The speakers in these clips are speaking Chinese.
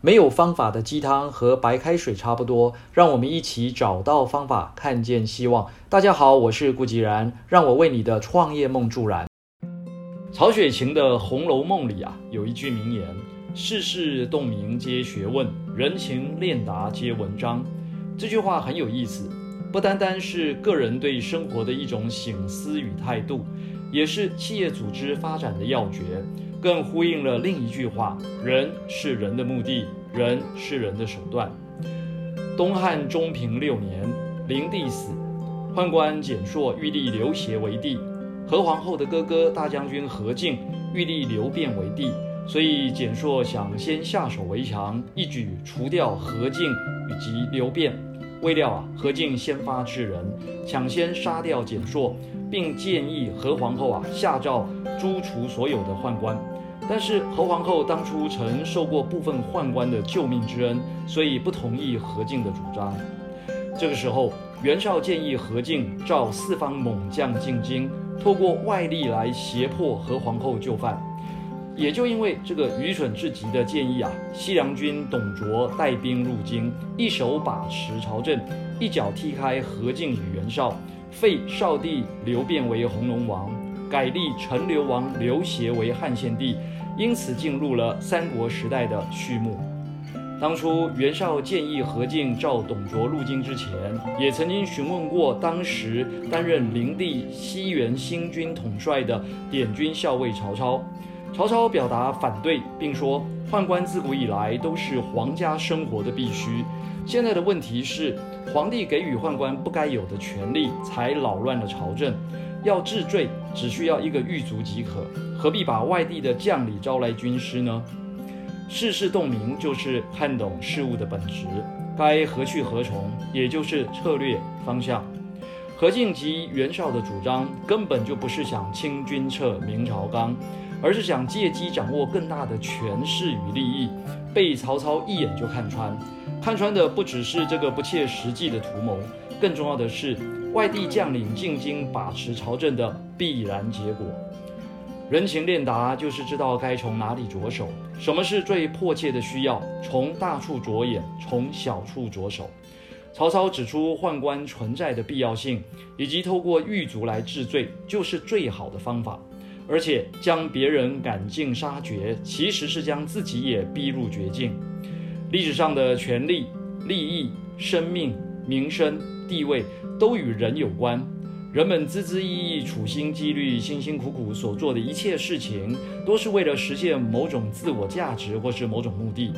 没有方法的鸡汤和白开水差不多，让我们一起找到方法，看见希望。大家好，我是顾吉然，让我为你的创业梦助燃。曹雪芹的《红楼梦》里啊，有一句名言：“世事洞明皆学问，人情练达皆文章。”这句话很有意思，不单单是个人对生活的一种醒思与态度，也是企业组织发展的要诀。更呼应了另一句话：“人是人的目的，人是人的手段。”东汉中平六年，灵帝死，宦官蹇硕欲立刘协为帝，何皇后的哥哥大将军何进欲立刘辩为帝，所以蹇硕想先下手为强，一举除掉何进以及刘辩。未料啊，何进先发制人，抢先杀掉简硕，并建议何皇后啊下诏诛除所有的宦官。但是何皇后当初曾受过部分宦官的救命之恩，所以不同意何进的主张。这个时候，袁绍建议何进召四方猛将进京，透过外力来胁迫何皇后就范。也就因为这个愚蠢至极的建议啊，西凉军董卓带兵入京，一手把持朝政，一脚踢开何进与袁绍，废少帝刘辩为弘农王，改立陈留王刘协为汉献帝，因此进入了三国时代的序幕。当初袁绍建议何进召董卓入京之前，也曾经询问过当时担任灵帝西元新军统帅的典军校尉曹操。曹操表达反对，并说：“宦官自古以来都是皇家生活的必须。现在的问题是，皇帝给予宦官不该有的权利，才扰乱了朝政。要治罪，只需要一个狱卒即可，何必把外地的将领招来军师呢？世事洞明，就是看懂事物的本质，该何去何从，也就是策略方向。何进及袁绍的主张，根本就不是想清君侧、明朝纲。”而是想借机掌握更大的权势与利益，被曹操一眼就看穿。看穿的不只是这个不切实际的图谋，更重要的是外地将领进京把持朝政的必然结果。人情练达就是知道该从哪里着手，什么是最迫切的需要，从大处着眼，从小处着手。曹操指出宦官存在的必要性，以及透过狱卒来治罪，就是最好的方法。而且将别人赶尽杀绝，其实是将自己也逼入绝境。历史上的权力、利益、生命、名声、地位，都与人有关。人们孜孜意意、处心积虑、辛辛苦苦所做的一切事情，都是为了实现某种自我价值或是某种目的。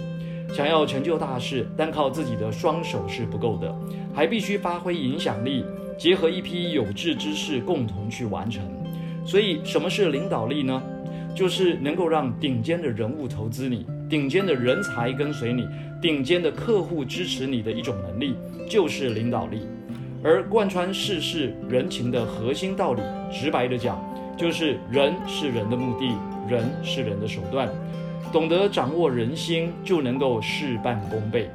想要成就大事，单靠自己的双手是不够的，还必须发挥影响力，结合一批有志之士，共同去完成。所以，什么是领导力呢？就是能够让顶尖的人物投资你，顶尖的人才跟随你，顶尖的客户支持你的一种能力，就是领导力。而贯穿世事人情的核心道理，直白的讲，就是人是人的目的，人是人的手段。懂得掌握人心，就能够事半功倍。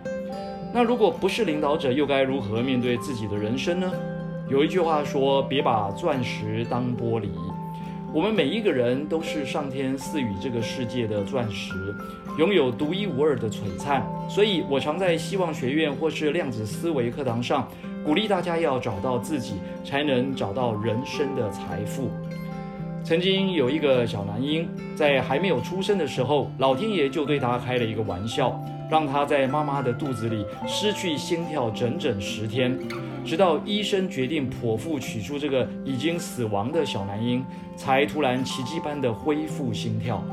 那如果不是领导者，又该如何面对自己的人生呢？有一句话说：“别把钻石当玻璃。”我们每一个人都是上天赐予这个世界的钻石，拥有独一无二的璀璨。所以我常在希望学院或是量子思维课堂上，鼓励大家要找到自己，才能找到人生的财富。曾经有一个小男婴，在还没有出生的时候，老天爷就对他开了一个玩笑，让他在妈妈的肚子里失去心跳整整十天。直到医生决定剖腹取出这个已经死亡的小男婴，才突然奇迹般的恢复心跳。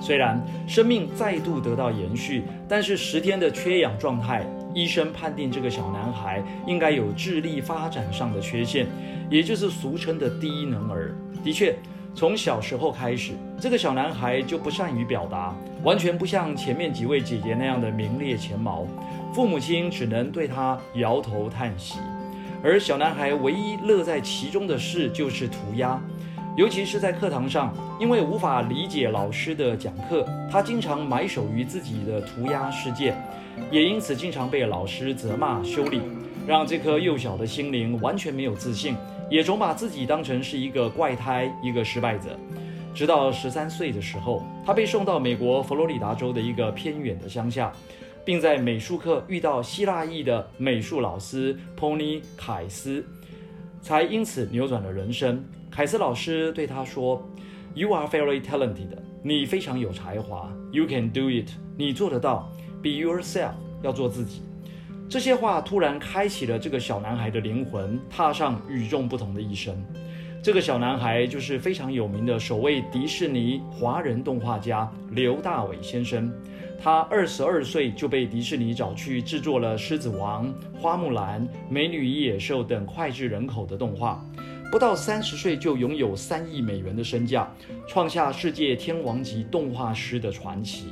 虽然生命再度得到延续，但是十天的缺氧状态，医生判定这个小男孩应该有智力发展上的缺陷，也就是俗称的低能儿。的确，从小时候开始，这个小男孩就不善于表达，完全不像前面几位姐姐那样的名列前茅。父母亲只能对他摇头叹息，而小男孩唯一乐在其中的事就是涂鸦，尤其是在课堂上，因为无法理解老师的讲课，他经常埋首于自己的涂鸦世界，也因此经常被老师责骂修理，让这颗幼小的心灵完全没有自信，也总把自己当成是一个怪胎，一个失败者。直到十三岁的时候，他被送到美国佛罗里达州的一个偏远的乡下，并在美术课遇到希腊裔的美术老师 Pony 凯斯，才因此扭转了人生。凯斯老师对他说：“You are very talented，你非常有才华。You can do it，你做得到。Be yourself，要做自己。”这些话突然开启了这个小男孩的灵魂，踏上与众不同的一生。这个小男孩就是非常有名的首位迪士尼华人动画家刘大伟先生。他二十二岁就被迪士尼找去制作了《狮子王》《花木兰》《美女与野兽》等脍炙人口的动画。不到三十岁就拥有三亿美元的身价，创下世界天王级动画师的传奇。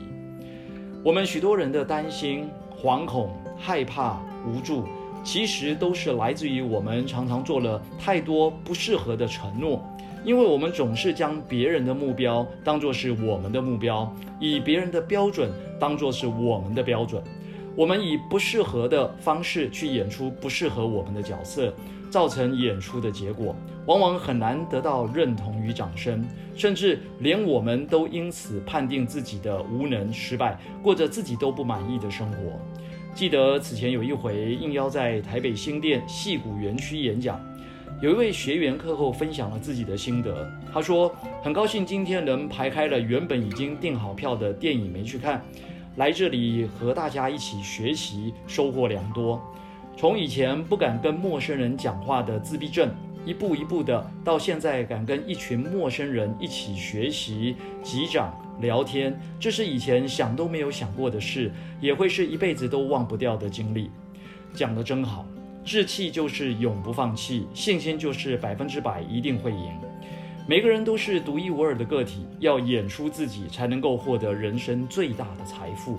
我们许多人的担心、惶恐。害怕、无助，其实都是来自于我们常常做了太多不适合的承诺，因为我们总是将别人的目标当作是我们的目标，以别人的标准当作是我们的标准，我们以不适合的方式去演出不适合我们的角色，造成演出的结果，往往很难得到认同与掌声，甚至连我们都因此判定自己的无能、失败，过着自己都不满意的生活。记得此前有一回应邀在台北新店戏谷园区演讲，有一位学员课后分享了自己的心得。他说：“很高兴今天能排开了原本已经订好票的电影没去看，来这里和大家一起学习，收获良多。从以前不敢跟陌生人讲话的自闭症，一步一步的到现在敢跟一群陌生人一起学习、击掌。”聊天，这是以前想都没有想过的事，也会是一辈子都忘不掉的经历。讲得真好，志气就是永不放弃，信心就是百分之百一定会赢。每个人都是独一无二的个体，要演出自己，才能够获得人生最大的财富。